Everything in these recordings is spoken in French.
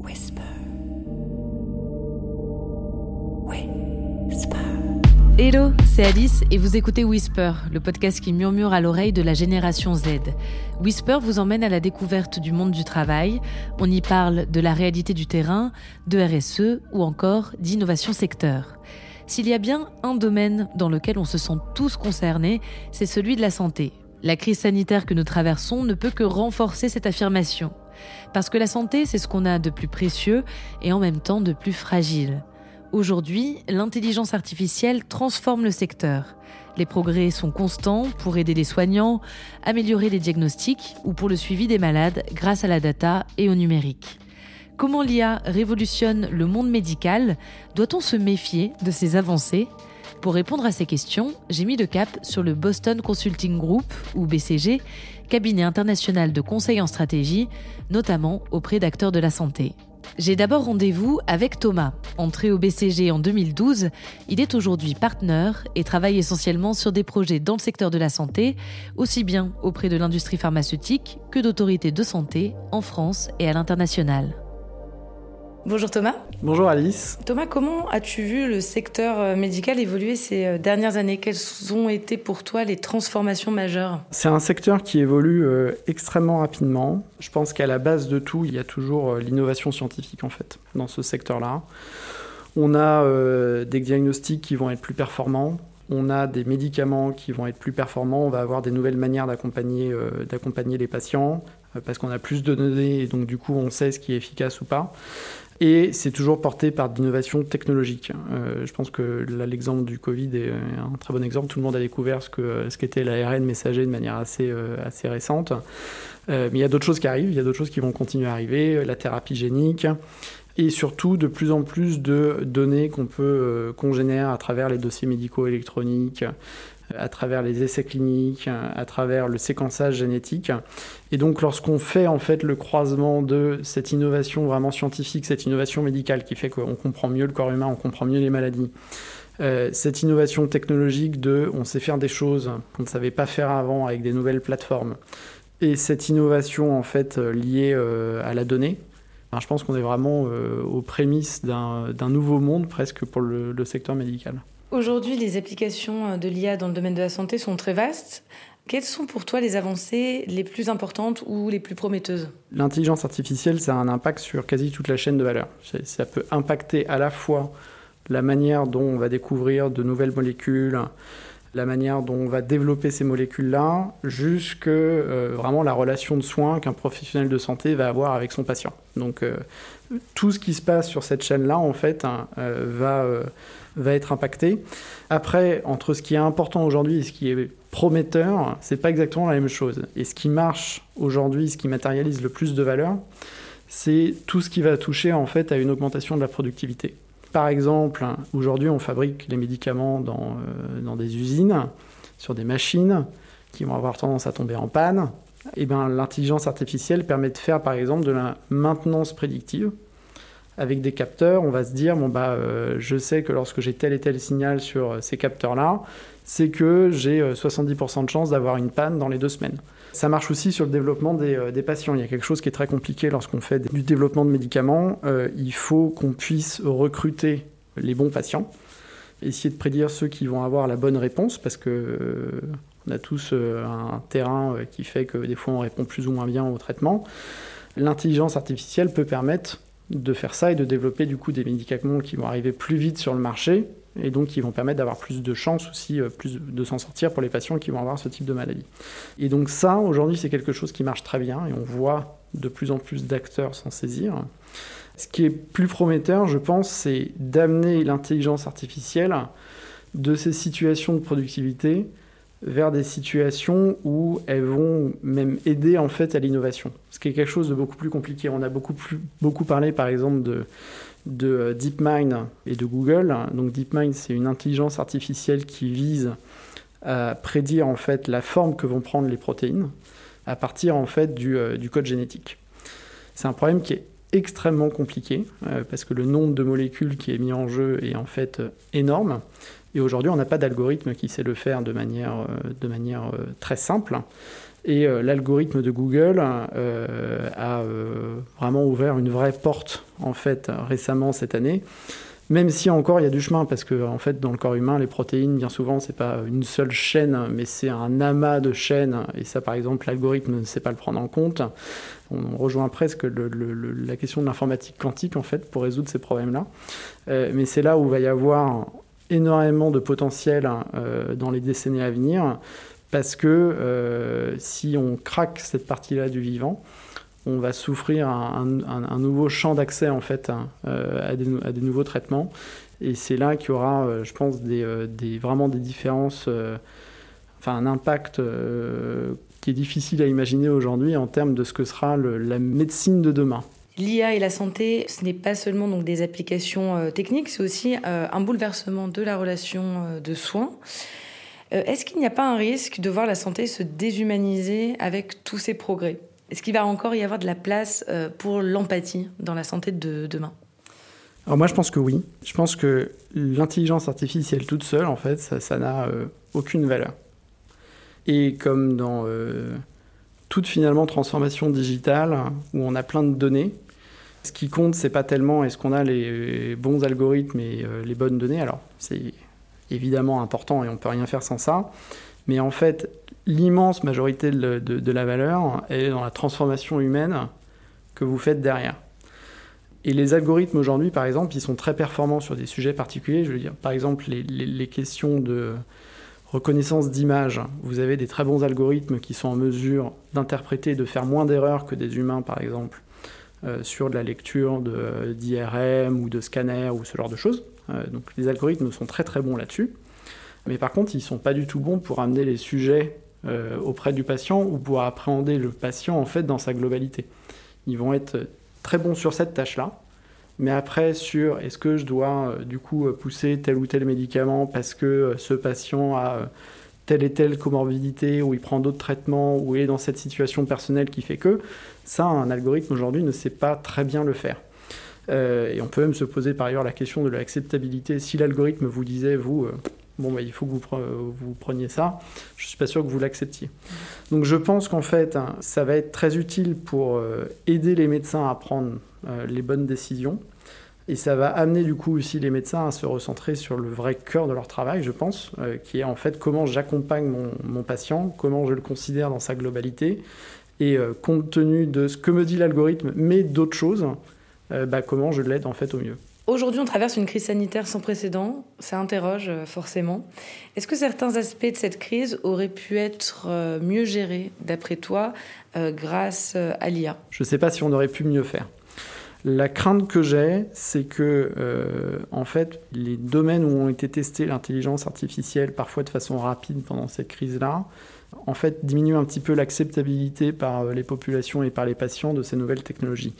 Whisper. Hello, c'est Alice et vous écoutez Whisper, le podcast qui murmure à l'oreille de la génération Z. Whisper vous emmène à la découverte du monde du travail. On y parle de la réalité du terrain, de RSE ou encore d'innovation secteur. S'il y a bien un domaine dans lequel on se sent tous concernés, c'est celui de la santé. La crise sanitaire que nous traversons ne peut que renforcer cette affirmation. Parce que la santé, c'est ce qu'on a de plus précieux et en même temps de plus fragile. Aujourd'hui, l'intelligence artificielle transforme le secteur. Les progrès sont constants pour aider les soignants, améliorer les diagnostics ou pour le suivi des malades grâce à la data et au numérique. Comment l'IA révolutionne le monde médical? Doit-on se méfier de ces avancées? Pour répondre à ces questions, j'ai mis le cap sur le Boston Consulting Group, ou BCG, cabinet international de conseil en stratégie, notamment auprès d'acteurs de la santé. J'ai d'abord rendez-vous avec Thomas. Entré au BCG en 2012, il est aujourd'hui partenaire et travaille essentiellement sur des projets dans le secteur de la santé, aussi bien auprès de l'industrie pharmaceutique que d'autorités de santé en France et à l'international. Bonjour Thomas. Bonjour Alice. Thomas, comment as-tu vu le secteur euh, médical évoluer ces euh, dernières années? Quelles ont été pour toi les transformations majeures? C'est un secteur qui évolue euh, extrêmement rapidement. Je pense qu'à la base de tout, il y a toujours l'innovation scientifique en fait dans ce secteur-là. On a des diagnostics qui vont être plus performants, on a des médicaments qui vont être plus performants, on va avoir des nouvelles manières d'accompagner d'accompagner les patients parce qu'on a plus de données et donc du coup on sait ce qui est efficace ou pas. Et c'est toujours porté par d'innovations technologiques. Euh, je pense que l'exemple du Covid est un très bon exemple. Tout le monde a découvert ce, que, ce qu'était l'ARN messager de manière assez, euh, assez récente. Euh, mais il y a d'autres choses qui arrivent, il y a d'autres choses qui vont continuer à arriver, la thérapie génique, et surtout de plus en plus de données qu'on peut qu'on génère à travers les dossiers médicaux électroniques, à travers les essais cliniques, à travers le séquençage génétique. Et donc lorsqu'on fait en fait le croisement de cette innovation vraiment scientifique, cette innovation médicale qui fait qu'on comprend mieux le corps humain, on comprend mieux les maladies, euh, cette innovation technologique de on sait faire des choses qu'on ne savait pas faire avant avec des nouvelles plateformes, et cette innovation en fait euh, liée euh, à la donnée, je pense qu'on est vraiment aux prémices d'un nouveau monde presque pour le secteur médical. Aujourd'hui, les applications de l'IA dans le domaine de la santé sont très vastes. Quelles sont pour toi les avancées les plus importantes ou les plus prometteuses? L'intelligence artificielle, ça a un impact sur quasi toute la chaîne de valeur. Ça peut impacter à la fois la manière dont on va découvrir de nouvelles molécules, la manière dont on va développer ces molécules-là, jusque euh, vraiment la relation de soins qu'un professionnel de santé va avoir avec son patient. Donc euh, tout ce qui se passe sur cette chaîne-là, en fait, hein, euh, va, va être impacté. Après, entre ce qui est important aujourd'hui et ce qui est prometteur, c'est pas exactement la même chose. Et ce qui marche aujourd'hui, ce qui matérialise le plus de valeur, c'est tout ce qui va toucher en fait à une augmentation de la productivité. Par exemple, aujourd'hui, on fabrique les médicaments dans, euh, dans, des usines, sur des machines qui vont avoir tendance à tomber en panne. Et eh ben, l'intelligence artificielle permet de faire, par exemple, de la maintenance prédictive. Avec des capteurs, on va se dire, bon, bah, euh, je sais que lorsque j'ai tel et tel signal sur ces capteurs-là, c'est que j'ai 70% de chance d'avoir une panne dans les deux semaines. Ça marche aussi sur le développement euh, des, patients. Il y a quelque chose qui est très compliqué lorsqu'on fait du développement de médicaments. Euh, il faut qu'on puisse recruter les bons patients, essayer de prédire ceux qui vont avoir la bonne réponse, parce que euh, on a tous un terrain qui fait que des fois on répond plus ou moins bien au traitement. L'intelligence artificielle peut permettre de faire ça et de développer du coup des médicaments qui vont arriver plus vite sur le marché et donc qui vont permettre d'avoir plus de chances aussi, euh, plus de s'en sortir pour les patients qui vont avoir ce type de maladie. Et donc ça, aujourd'hui, c'est quelque chose qui marche très bien et on voit de plus en plus d'acteurs s'en saisir. Ce qui est plus prometteur, je pense, c'est d'amener l'intelligence artificielle de ces situations de productivité vers des situations où elles vont même aider en fait à l'innovation. Ce qui est quelque chose de beaucoup plus compliqué. On a beaucoup, plus, beaucoup parlé par exemple de euh, DeepMind et de Google. Donc DeepMind, c'est une intelligence artificielle qui vise à prédire en fait la forme que vont prendre les protéines à partir en fait du, euh, code génétique. C'est un problème qui est extrêmement compliqué euh, parce que le nombre de molécules qui est mis en jeu est en fait énorme. Et aujourd'hui, on n'a pas d'algorithme qui sait le faire de manière, de manière très simple. Et l'algorithme de Google a vraiment ouvert une vraie porte en fait récemment cette année même si encore il y a du chemin, parce que en fait, dans le corps humain, les protéines, bien souvent, c'est pas une seule chaîne, mais c'est un amas de chaînes. Et ça, par exemple, l'algorithme ne sait pas le prendre en compte. On rejoint presque la question de l'informatique quantique, en fait, pour résoudre ces problèmes-là. Euh, mais c'est là où il va y avoir énormément de potentiel euh, dans les décennies à venir, parce que euh, si on craque cette partie-là du vivant, on va souffrir un, nouveau champ d'accès en fait hein, euh, à, des, nouveaux traitements. Et c'est là qu'il y aura, je pense, vraiment des différences, enfin un impact qui est difficile à imaginer aujourd'hui en termes de ce que sera la médecine de demain. L'IA et la santé, ce n'est pas seulement donc des applications techniques, c'est aussi un bouleversement de la relation de soins. Est-ce qu'il n'y a pas un risque de voir la santé se déshumaniser avec tous ces progrès? Est-ce qu'il va encore y avoir de la place euh, pour l'empathie dans la santé de demain? Alors moi je pense que oui. Je pense que l'intelligence artificielle toute seule, en fait, ça n'a euh, aucune valeur. Et comme dans euh, toute finalement transformation digitale où on a plein de données, ce qui compte, c'est pas tellement est-ce qu'on a les bons algorithmes et les bonnes données. Alors c'est évidemment important et on peut rien faire sans ça. Mais en fait, l'immense majorité de, la valeur est dans la transformation humaine que vous faites derrière. Et les algorithmes aujourd'hui, par exemple, ils sont très performants sur des sujets particuliers. Je veux par exemple, les, questions de reconnaissance d'image. Vous avez des très bons algorithmes qui sont en mesure d'interpréter, de faire moins d'erreurs que des humains, par exemple, euh, sur de la lecture d'IRM ou de scanner ou ce genre de choses. Euh, donc les algorithmes sont très très bons là-dessus. Mais par contre, ils ne sont pas du tout bons pour amener les sujets euh, auprès du patient ou pour appréhender le patient en fait dans sa globalité. Ils vont être très bons sur cette tâche-là, mais après sur est-ce que je dois euh, du coup euh, pousser tel ou tel médicament parce que ce patient a telle et telle comorbidité ou il prend d'autres traitements ou il est dans cette situation personnelle qui fait que ça un algorithme aujourd'hui ne sait pas très bien le faire. et on peut même se poser par ailleurs la question de l'acceptabilité. Si l'algorithme vous disait, vous, bon, bah, il faut que vous, preniez ça, je ne suis pas sûr que vous l'acceptiez. Donc je pense qu'en fait, hein, ça va être très utile pour euh, aider les médecins à prendre euh, les bonnes décisions. Et ça va amener du coup aussi les médecins à se recentrer sur le vrai cœur de leur travail, je pense, euh, qui est en fait comment j'accompagne mon, patient, comment je le considère dans sa globalité, et compte tenu de ce que me dit l'algorithme, mais d'autres choses, bah, comment je l'aide en fait au mieux. Aujourd'hui, on traverse une crise sanitaire sans précédent. Ça interroge euh, forcément. Est-ce que certains aspects de cette crise auraient pu être euh, mieux gérés, d'après toi, euh, grâce à l'IA Je ne sais pas si on aurait pu mieux faire. La crainte que j'ai, c'est que, en fait, les domaines où ont été testés l'intelligence artificielle, parfois de façon rapide pendant cette crise-là, en fait, diminuent un petit peu l'acceptabilité par les populations et par les patients de ces nouvelles technologies.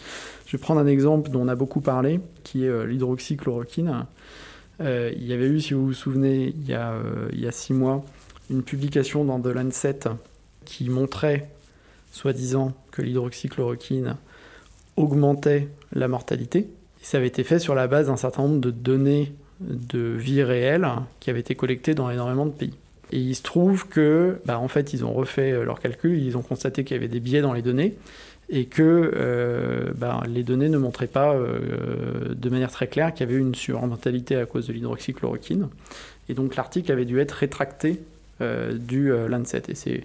Je vais prendre un exemple dont on a beaucoup parlé, qui est euh, l'hydroxychloroquine. Euh, il y avait eu, si vous vous souvenez, il y, a, euh, il y a six mois, une publication dans The Lancet qui montrait, soi-disant, que l'hydroxychloroquine augmentait la mortalité. Et ça avait été fait sur la base d'un certain nombre de données de vie réelle qui avaient été collectées dans énormément de pays. Et il se trouve que, bah, en fait, ils ont refait leurs calculs, ils ont constaté qu'il y avait des biais dans les données, et que euh, ben, les données ne montraient pas euh, de manière très claire qu'il y avait une surmortalité à cause de l'hydroxychloroquine. Et donc l'article avait dû être rétracté euh, du Lancet. Et c'est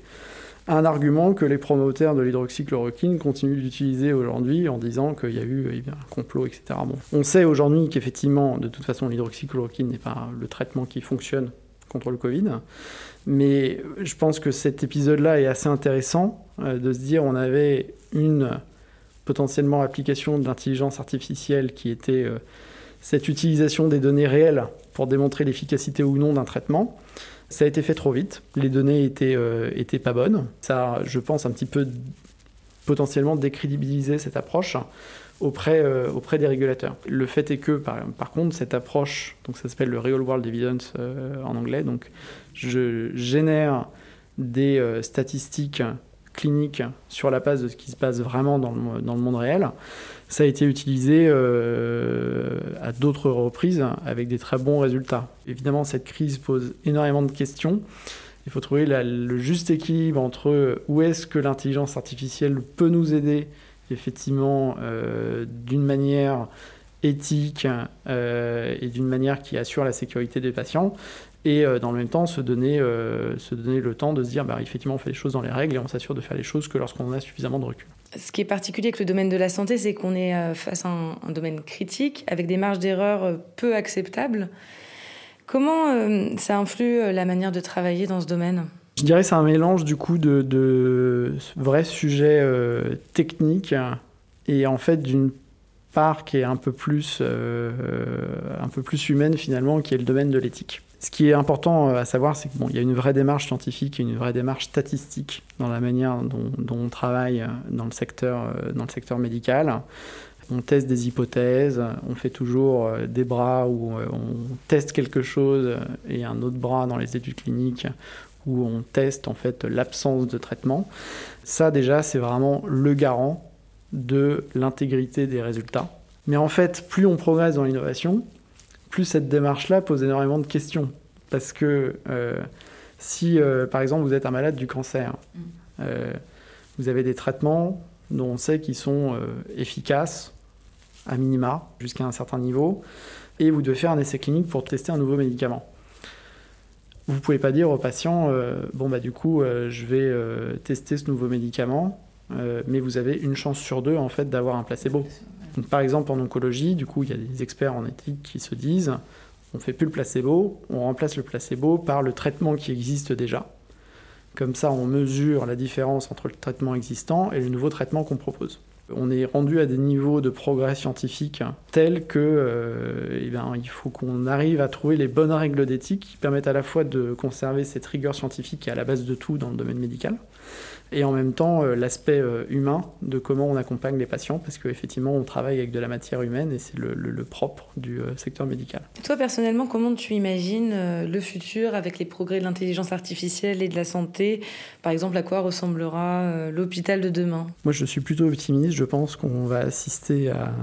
un argument que les promoteurs de l'hydroxychloroquine continuent d'utiliser aujourd'hui en disant qu'il y a eu eh un complot, etc. On sait aujourd'hui qu'effectivement, de toute façon, l'hydroxychloroquine n'est pas le traitement qui fonctionne contre le Covid. Mais je pense que cet épisode-là est assez intéressant de se dire on avait une potentiellement application de l'intelligence artificielle qui était euh, cette utilisation des données réelles pour démontrer l'efficacité ou non d'un traitement. Ça a été fait trop vite, les données étaient, euh, étaient pas bonnes. Ça, je pense, un petit peu potentiellement décrédibilisé cette approche auprès, euh, auprès des régulateurs. Le fait est que, par, contre, cette approche, donc ça s'appelle le Real World Evidence en anglais, donc je génère des statistiques clinique sur la base de ce qui se passe vraiment dans le, monde réel. Ça a été utilisé euh, à d'autres reprises avec des très bons résultats. Évidemment, cette crise pose énormément de questions Il faut trouver le juste équilibre entre où est-ce que l'intelligence artificielle peut nous aider, effectivement, d'une manière éthique et d'une manière qui assure la sécurité des patients, et dans le même temps se donner, se donner le temps de se dire, bah, effectivement, on fait les choses dans les règles et on s'assure de faire les choses que lorsqu'on a suffisamment de recul. Ce qui est particulier avec le domaine de la santé, c'est qu'on est euh, face à un, domaine critique, avec des marges d'erreur euh, peu acceptables. Comment euh, ça influe la manière de travailler dans ce domaine? Je dirais c'est un mélange du coup de, vrais sujets techniques et en fait d'une part qui est un peu plus, un peu plus humaine finalement, qui est le domaine de l'éthique. Ce qui est important euh, à savoir, c'est qu'il y a une vraie démarche scientifique et une vraie démarche statistique dans la manière dont, on travaille euh, dans le, secteur, euh, dans le secteur médical. On teste des hypothèses, on fait toujours des bras où on teste quelque chose et un autre bras dans les études cliniques où on teste en fait l'absence de traitement. Ça déjà, c'est vraiment le garant de l'intégrité des résultats. Mais en fait, plus on progresse dans l'innovation, plus cette démarche-là pose énormément de questions. Parce que euh, si, euh, par exemple, vous êtes un malade du cancer, mm. euh, vous avez des traitements dont on sait qu'ils sont efficaces, à minima, jusqu'à un certain niveau, et vous devez faire un essai clinique pour tester un nouveau médicament. Vous pouvez pas dire au patient, bon, bah, du coup, je vais tester ce nouveau médicament, mais vous avez une chance sur deux, en fait, d'avoir un placebo par exemple, en oncologie, du coup, il y a des experts en éthique qui se disent on fait plus le placebo, on remplace le placebo par le traitement qui existe déjà. Comme ça, on mesure la différence entre le traitement existant et le nouveau traitement qu'on propose. On est rendu à des niveaux de progrès scientifique tels que euh, eh bien, il faut qu'on arrive à trouver les bonnes règles d'éthique qui permettent à la fois de conserver cette rigueur scientifique qui est à la base de tout dans le domaine médical, et en même temps euh, l'aspect euh, humain de comment on accompagne les patients, parce qu'effectivement on travaille avec de la matière humaine et c'est le, propre du euh, secteur médical. Toi personnellement, comment tu imagines le futur avec les progrès de l'intelligence artificielle et de la santé? Par exemple, à quoi ressemblera l'hôpital de demain? Moi je suis plutôt optimiste, je pense qu'on va assister à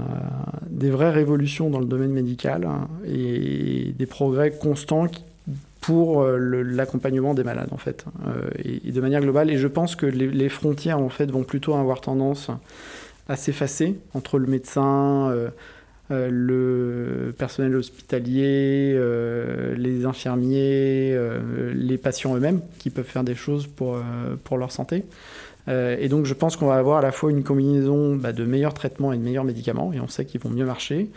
des vraies révolutions dans le domaine médical hein, et des progrès constants qui pour euh, l'accompagnement des malades en fait euh, et, de manière globale et je pense que les, frontières en fait vont plutôt avoir tendance à s'effacer entre le médecin euh, le personnel hospitalier les infirmiers les patients eux-mêmes qui peuvent faire des choses pour, pour leur santé et donc je pense qu'on va avoir à la fois une combinaison bah, de meilleurs traitements et de meilleurs médicaments, et on sait qu'ils vont mieux marcher.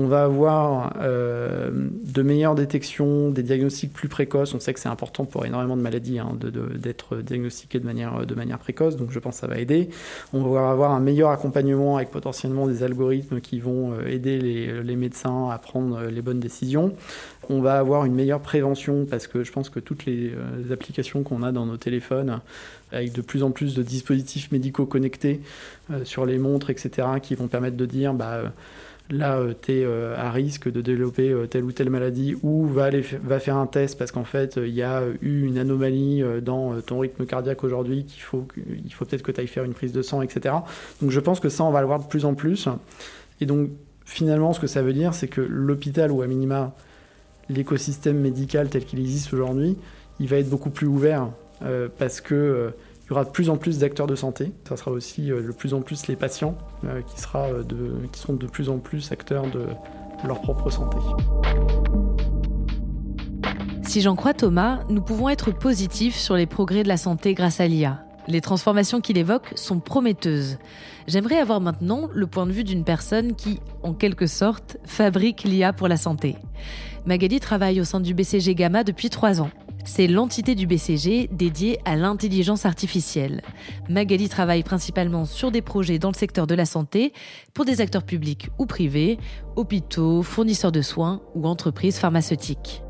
On va avoir euh, de meilleures détections, des diagnostics plus précoces. On sait que c'est important pour énormément de maladies hein, d'être diagnostiqué de manière, précoce, donc je pense que ça va aider. On va avoir un meilleur accompagnement avec potentiellement des algorithmes qui vont euh, aider les, médecins à prendre euh, les bonnes décisions. On va avoir une meilleure prévention parce que je pense que toutes les, applications qu'on a dans nos téléphones, avec de plus en plus de dispositifs médicaux connectés sur les montres, etc., qui vont permettre de dire... Bah, là, euh, tu es euh, à risque de développer euh, telle ou telle maladie, ou va, faire un test parce qu'en fait, il y a eu une anomalie dans ton rythme cardiaque aujourd'hui, qu'il faut, il faut peut-être que tu ailles faire une prise de sang, etc. Donc je pense que ça, on va le voir de plus en plus. Et donc, finalement, ce que ça veut dire, c'est que l'hôpital, ou à minima, l'écosystème médical tel qu'il existe aujourd'hui, il va être beaucoup plus ouvert parce que il y aura de plus en plus d'acteurs de santé. Ça sera aussi euh, de plus en plus les patients euh, qui, sera euh, de, qui seront de plus en plus acteurs de, leur propre santé. Si j'en crois Thomas, nous pouvons être positifs sur les progrès de la santé grâce à l'IA. Les transformations qu'il évoque sont prometteuses. J'aimerais avoir maintenant le point de vue d'une personne qui, en quelque sorte, fabrique l'IA pour la santé. Magali travaille au sein du BCG Gamma depuis trois ans. C'est l'entité du BCG dédiée à l'intelligence artificielle. Magali travaille principalement sur des projets dans le secteur de la santé pour des acteurs publics ou privés, hôpitaux, fournisseurs de soins ou entreprises pharmaceutiques.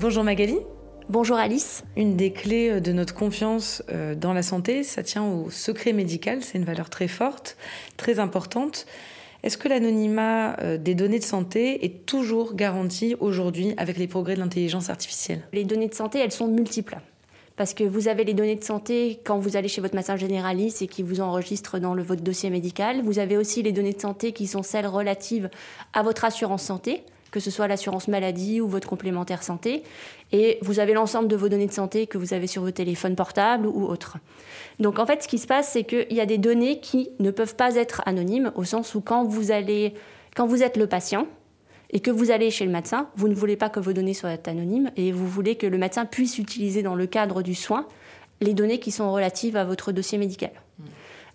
Bonjour Magali. Bonjour Alice. Une des clés de notre confiance euh, dans la santé, ça tient au secret médical. C'est une valeur très forte, très importante. Est-ce que l'anonymat euh, des données de santé est toujours garanti aujourd'hui avec les progrès de l'intelligence artificielle? Les données de santé, elles sont multiples. Parce que vous avez les données de santé quand vous allez chez votre médecin généraliste et qui vous enregistre dans votre dossier médical. Vous avez aussi les données de santé qui sont celles relatives à votre assurance santé que ce soit l'assurance maladie ou votre complémentaire santé. Et vous avez l'ensemble de vos données de santé que vous avez sur vos téléphones portables ou autres. Donc en fait, ce qui se passe, c'est qu'il y a des données qui ne peuvent pas être anonymes, au sens où quand vous, allez, quand vous êtes le patient, et que vous allez chez le médecin, vous ne voulez pas que vos données soient anonymes et vous voulez que le médecin puisse utiliser dans le cadre du soin les données qui sont relatives à votre dossier médical.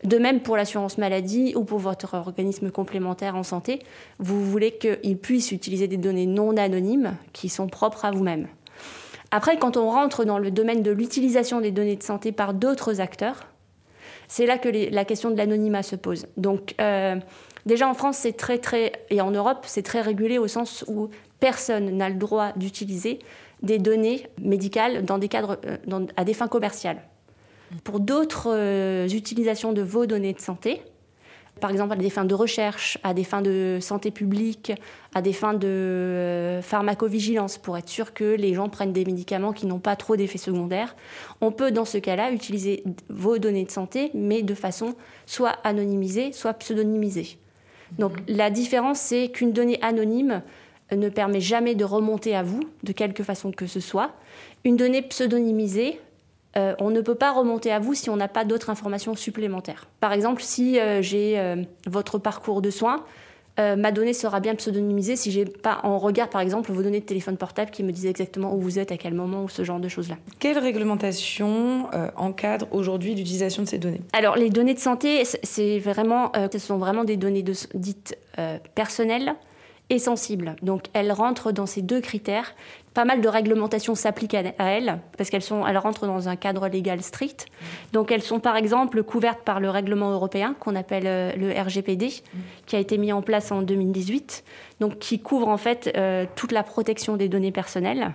De même pour l'assurance maladie ou pour votre organisme complémentaire en santé, vous voulez qu'il puisse utiliser des données non anonymes qui sont propres à vous-même. Après, quand on rentre dans le domaine de l'utilisation des données de santé par d'autres acteurs, c'est là que la question de l'anonymat se pose. Donc, euh, déjà en France, c'est très, très, et en Europe, c'est très régulé au sens où personne n'a le droit d'utiliser des données médicales dans des cadres, euh, à des fins commerciales. Pour d'autres euh, utilisations de vos données de santé, par exemple à des fins de recherche, à des fins de santé publique, à des fins de euh, pharmacovigilance, pour être sûr que les gens prennent des médicaments qui n'ont pas trop d'effets secondaires. On peut dans ce cas-là utiliser vos données de santé, mais de façon soit anonymisée, soit pseudonymisée. Donc la différence, c'est qu'une donnée anonyme ne permet jamais de remonter à vous, de quelque façon que ce soit. Une donnée pseudonymisée, euh, on ne peut pas remonter à vous si on n'a pas d'autres informations supplémentaires. Par exemple, si euh, j'ai euh, votre parcours de soins, ma donnée sera bien pseudonymisée si j'ai pas en regard, par exemple, vos données de téléphone portable qui me disent exactement où vous êtes, à quel moment, ou ce genre de choses-là. Quelle réglementation encadre aujourd'hui l'utilisation de ces données? Alors, les données de santé, c'est vraiment, ce sont vraiment des données dites personnelles et sensibles. Donc elles rentrent dans ces deux critères. Pas mal de réglementations s'appliquent à elles parce qu'elles sont, elles rentrent dans un cadre légal strict. Donc elles sont par exemple couvertes par le règlement européen qu'on appelle euh, le RGPD, qui a été mis en place en 2018, donc qui couvre en fait euh, toute la protection des données personnelles.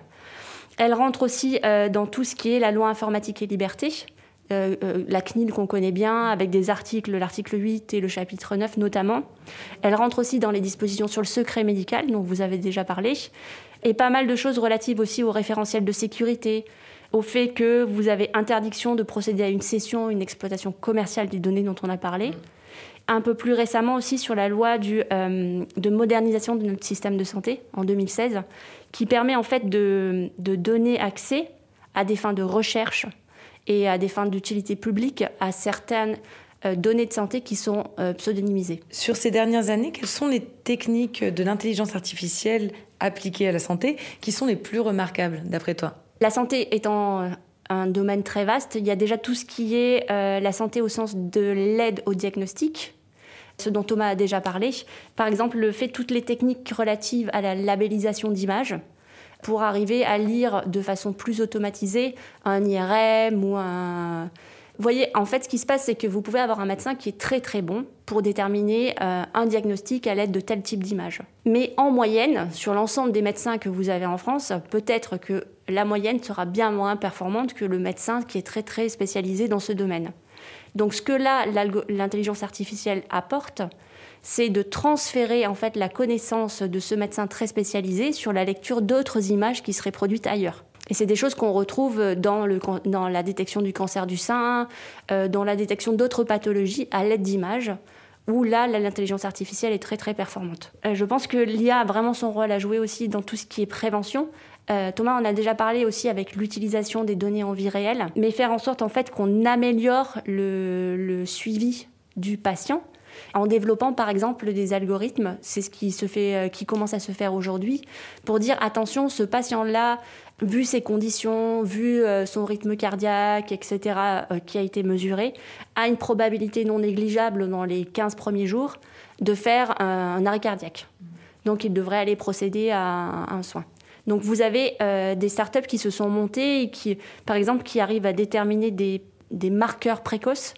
Elles rentrent aussi euh, dans tout ce qui est la loi informatique et liberté, euh, euh, la CNIL qu'on connaît bien, avec des articles, l'article 8 et le chapitre 9 notamment. Elle rentre aussi dans les dispositions sur le secret médical, dont vous avez déjà parlé, et pas mal de choses relatives aussi au référentiel de sécurité, au fait que vous avez interdiction de procéder à une cession, une exploitation commerciale des données dont on a parlé. Un peu plus récemment aussi sur la loi euh, de modernisation de notre système de santé en 2016, qui permet en fait de donner accès à des fins de recherche et à des fins d'utilité publique à certaines euh, données de santé qui sont euh, pseudonymisées. Sur ces dernières années, quelles sont les techniques de l'intelligence artificielle appliquées à la santé qui sont les plus remarquables d'après toi? La santé étant euh, un domaine très vaste, il y a déjà tout ce qui est la santé au sens de l'aide au diagnostic, ce dont Thomas a déjà parlé. Par exemple, le fait toutes les techniques relatives à la labellisation d'images pour arriver à lire de façon plus automatisée un IRM ou un... Vous voyez, en fait, ce qui se passe, c'est que vous pouvez avoir un médecin qui est très très bon pour déterminer euh, un diagnostic à l'aide de tel type d'image. Mais en moyenne, sur l'ensemble des médecins que vous avez en France, peut-être que la moyenne sera bien moins performante que le médecin qui est très très spécialisé dans ce domaine. Donc ce que là, l'intelligence artificielle apporte, c'est de transférer en fait la connaissance de ce médecin très spécialisé sur la lecture d'autres images qui seraient produites ailleurs. Et c'est des choses qu'on retrouve dans, la détection du cancer du sein, euh, dans la détection d'autres pathologies à l'aide d'images, où là, l'intelligence artificielle est très très performante. Euh, je pense que l'IA a vraiment son rôle à jouer aussi dans tout ce qui est prévention. Euh, Thomas en a déjà parlé aussi avec l'utilisation des données en vie réelle, mais faire en sorte en fait qu'on améliore le suivi du patient en développant par exemple des algorithmes, c'est ce qui se fait, euh, qui commence à se faire aujourd'hui, pour dire attention, ce patient-là, vu ses conditions, vu euh, son rythme cardiaque, etc., euh, qui a été mesuré, a une probabilité non négligeable dans les 15 premiers jours de faire un, arrêt cardiaque. Donc il devrait aller procéder à un, soin. Donc vous avez des startups qui se sont montées et qui, par exemple, qui arrivent à déterminer des des marqueurs précoces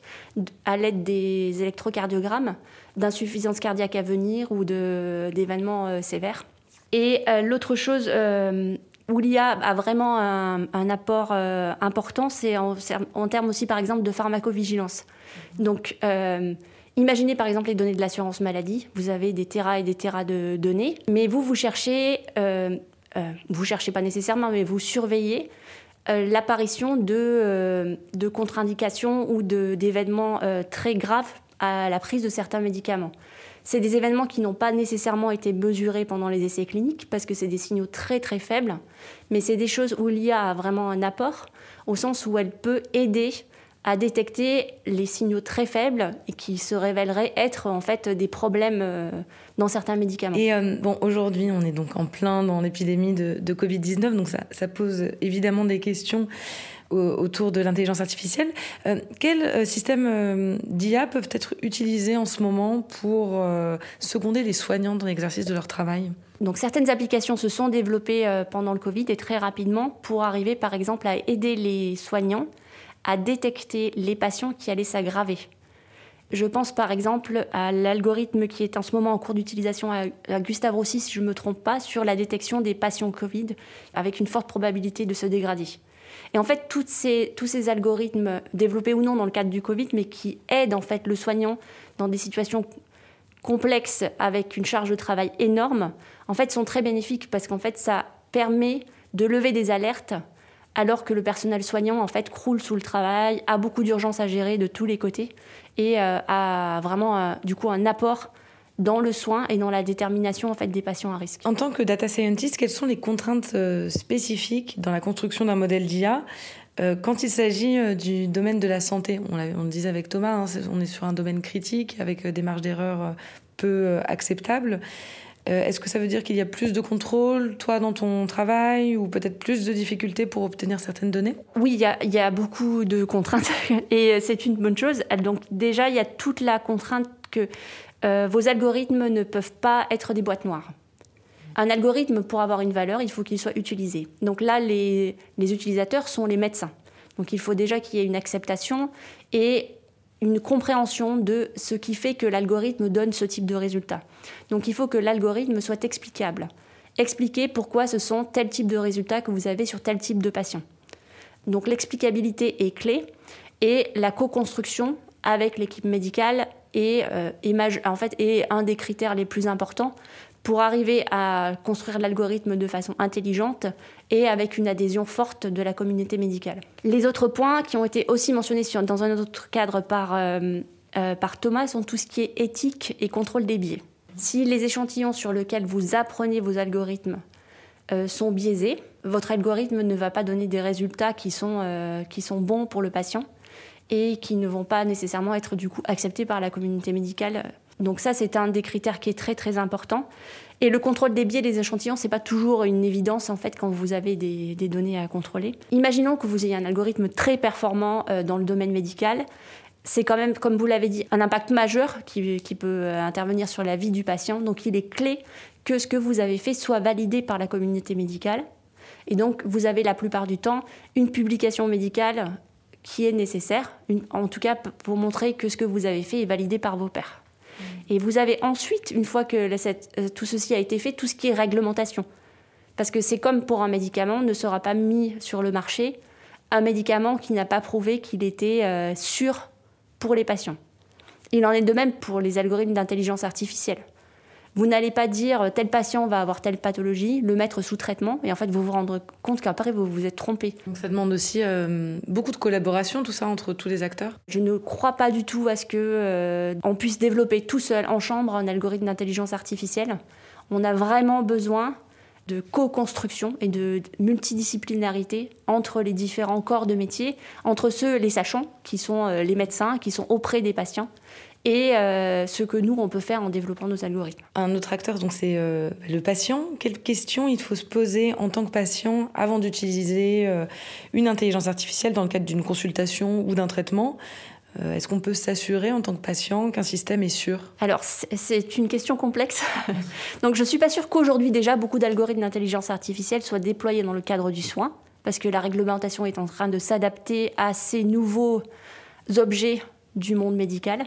à l'aide des électrocardiogrammes d'insuffisance cardiaque à venir ou d'événements euh, sévères. Et euh, l'autre chose euh, où l'IA a vraiment un, apport important, c'est en, termes aussi, par exemple, de pharmacovigilance. Donc, imaginez par exemple les données de l'assurance maladie. Vous avez des terras et des terras de données, mais vous, vous cherchez, vous cherchez pas nécessairement, mais vous surveillez euh, l'apparition de, euh, de contre-indications ou d'événements euh, très graves à la prise de certains médicaments. C'est des événements qui n'ont pas nécessairement été mesurés pendant les essais cliniques parce que c'est des signaux très très faibles, mais c'est des choses où l'IA a vraiment un apport au sens où elle peut aider à détecter les signaux très faibles et qui se révéleraient être en fait des problèmes euh, dans certains médicaments. Et euh, bon, aujourd'hui, on est donc en plein dans l'épidémie de, de Covid-19, donc ça, ça, pose évidemment des questions autour de l'intelligence artificielle. Euh, quels systèmes d'IA peuvent être utilisés en ce moment pour seconder les soignants dans l'exercice de leur travail? Donc certaines applications se sont développées pendant le Covid et très rapidement pour arriver par exemple à aider les soignants à détecter les patients qui allaient s'aggraver. Je pense par exemple à l'algorithme qui est en ce moment en cours d'utilisation à, Gustave Roussy, si je ne me trompe pas, sur la détection des patients Covid avec une forte probabilité de se dégrader. Et en fait, tous ces algorithmes développés ou non dans le cadre du Covid, mais qui aident en fait le soignant dans des situations complexes avec une charge de travail énorme, en fait, sont très bénéfiques parce qu'en fait, ça permet de lever des alertes alors que le personnel soignant en fait croule sous le travail, a beaucoup d'urgences à gérer de tous les côtés et euh, a vraiment euh, du coup un apport dans le soin et dans la détermination en fait des patients à risque. En tant que data scientist, quelles sont les contraintes euh, spécifiques dans la construction d'un modèle d'IA quand il s'agit du domaine de la santé? On, on le disait avec Thomas, hein, on est sur un domaine critique avec des marges d'erreur peu acceptables. Est-ce que ça veut dire qu'il y a plus de contrôle, toi, dans ton travail, ou peut-être plus de difficultés pour obtenir certaines données? Oui, il y, a, beaucoup de contraintes, et c'est une bonne chose. Donc déjà, il y a toute la contrainte que euh, vos algorithmes ne peuvent pas être des boîtes noires. Un algorithme, pour avoir une valeur, il faut qu'il soit utilisé. Donc là, les, utilisateurs sont les médecins. Donc il faut déjà qu'il y ait une acceptation et une compréhension de ce qui fait que l'algorithme donne ce type de résultat. Donc il faut que l'algorithme soit explicable. Expliquer pourquoi ce sont tel type de résultats que vous avez sur tel type de patient. Donc l'explicabilité est clé et la co-construction avec l'équipe médicale est, euh, est un des critères les plus importants pour arriver à construire l'algorithme de façon intelligente et avec une adhésion forte de la communauté médicale. Les autres points qui ont été aussi mentionnés dans un autre cadre par, euh, euh, par Thomas sont tout ce qui est éthique et contrôle des biais. Si les échantillons sur lesquels vous apprenez vos algorithmes sont biaisés, votre algorithme ne va pas donner des résultats qui sont, qui sont bons pour le patient et qui ne vont pas nécessairement être du coup acceptés par la communauté médicale. Donc ça, c'est un des critères qui est très très important. Et le contrôle des biais des échantillons, c'est pas toujours une évidence en fait quand vous avez des, données à contrôler. Imaginons que vous ayez un algorithme très performant euh, dans le domaine médical. C'est quand même, comme vous l'avez dit, un impact majeur qui, peut euh, intervenir sur la vie du patient. Donc il est clé que ce que vous avez fait soit validé par la communauté médicale. Et donc, vous avez la plupart du temps une publication médicale qui est nécessaire, en tout cas pour montrer que ce que vous avez fait est validé par vos pairs. Mm. Et vous avez ensuite, une fois que euh, tout ceci a été fait, tout ce qui est réglementation. Parce que c'est comme pour un médicament, ne sera pas mis sur le marché un médicament qui n'a pas prouvé qu'il était euh, sûr pour les patients. Il en est de même pour les algorithmes d'intelligence artificielle. Vous n'allez pas dire euh, tel patient va avoir telle pathologie, le mettre sous traitement, et en fait vous vous rendre compte qu'après vous vous êtes trompé. Donc ça demande aussi euh, beaucoup de collaboration, tout ça entre tous les acteurs? Je ne crois pas du tout à ce que euh, on puisse développer tout seul en chambre un algorithme d'intelligence artificielle. On a vraiment besoin de co-construction et de multidisciplinarité entre les différents corps de métier, entre ceux, les sachants, qui sont les médecins, qui sont auprès des patients, et euh, ce que nous, on peut faire en développant nos algorithmes. Un autre acteur, donc c'est euh, le patient. Quelles questions il faut se poser en tant que patient avant d'utiliser euh, une intelligence artificielle dans le cadre d'une consultation ou d'un traitement? Est-ce qu'on peut s'assurer en tant que patient qu'un système est sûr? Alors, c'est une question complexe. Donc, je ne suis pas sûre qu'aujourd'hui, déjà, beaucoup d'algorithmes d'intelligence artificielle soient déployés dans le cadre du soin, parce que la réglementation est en train de s'adapter à ces nouveaux objets du monde médical.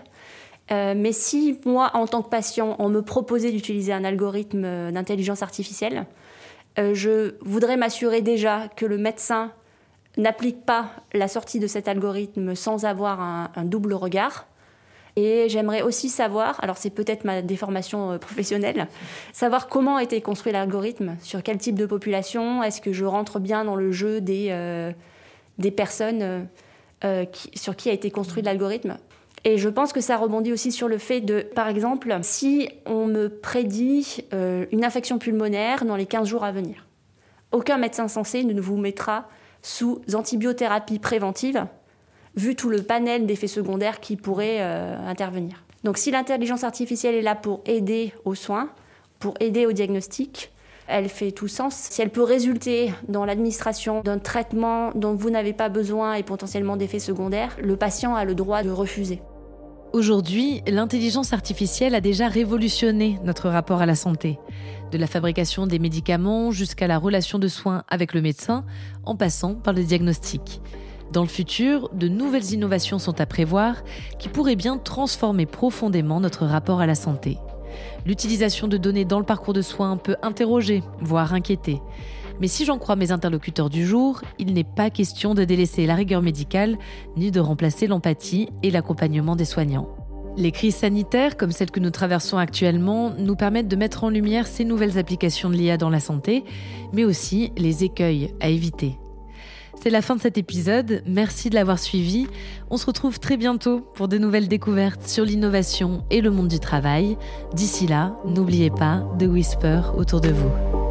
Euh, mais si moi, en tant que patient, on me proposait d'utiliser un algorithme euh, d'intelligence artificielle, euh, je voudrais m'assurer déjà que le médecin n'applique pas la sortie de cet algorithme sans avoir un, double regard. Et j'aimerais aussi savoir, alors c'est peut-être ma déformation professionnelle, savoir comment a été construit l'algorithme, sur quel type de population, est-ce que je rentre bien dans le jeu des, des personnes sur qui a été construit l'algorithme Et je pense que ça rebondit aussi sur le fait de, par exemple, si on me prédit euh, une infection pulmonaire dans les 15 jours à venir, aucun médecin censé ne vous mettra sous antibiothérapie préventive, vu tout le panel d'effets secondaires qui pourraient euh, intervenir. Donc si l'intelligence artificielle est là pour aider aux soins, pour aider au diagnostic, elle fait tout sens. Si elle peut résulter dans l'administration d'un traitement dont vous n'avez pas besoin et potentiellement d'effets secondaires, le patient a le droit de refuser. Aujourd'hui, l'intelligence artificielle a déjà révolutionné notre rapport à la santé, de la fabrication des médicaments jusqu'à la relation de soins avec le médecin, en passant par le diagnostic. Dans le futur, de nouvelles innovations sont à prévoir qui pourraient bien transformer profondément notre rapport à la santé. L'utilisation de données dans le parcours de soins peut interroger, voire inquiéter. Mais si j'en crois mes interlocuteurs du jour, il n'est pas question de délaisser la rigueur médicale, ni de remplacer l'empathie et l'accompagnement des soignants. Les crises sanitaires, comme celle que nous traversons actuellement, nous permettent de mettre en lumière ces nouvelles applications de l'IA dans la santé, mais aussi les écueils à éviter. C'est la fin de cet épisode, merci de l'avoir suivi. On se retrouve très bientôt pour de nouvelles découvertes sur l'innovation et le monde du travail. D'ici là, n'oubliez pas de whisper autour de vous.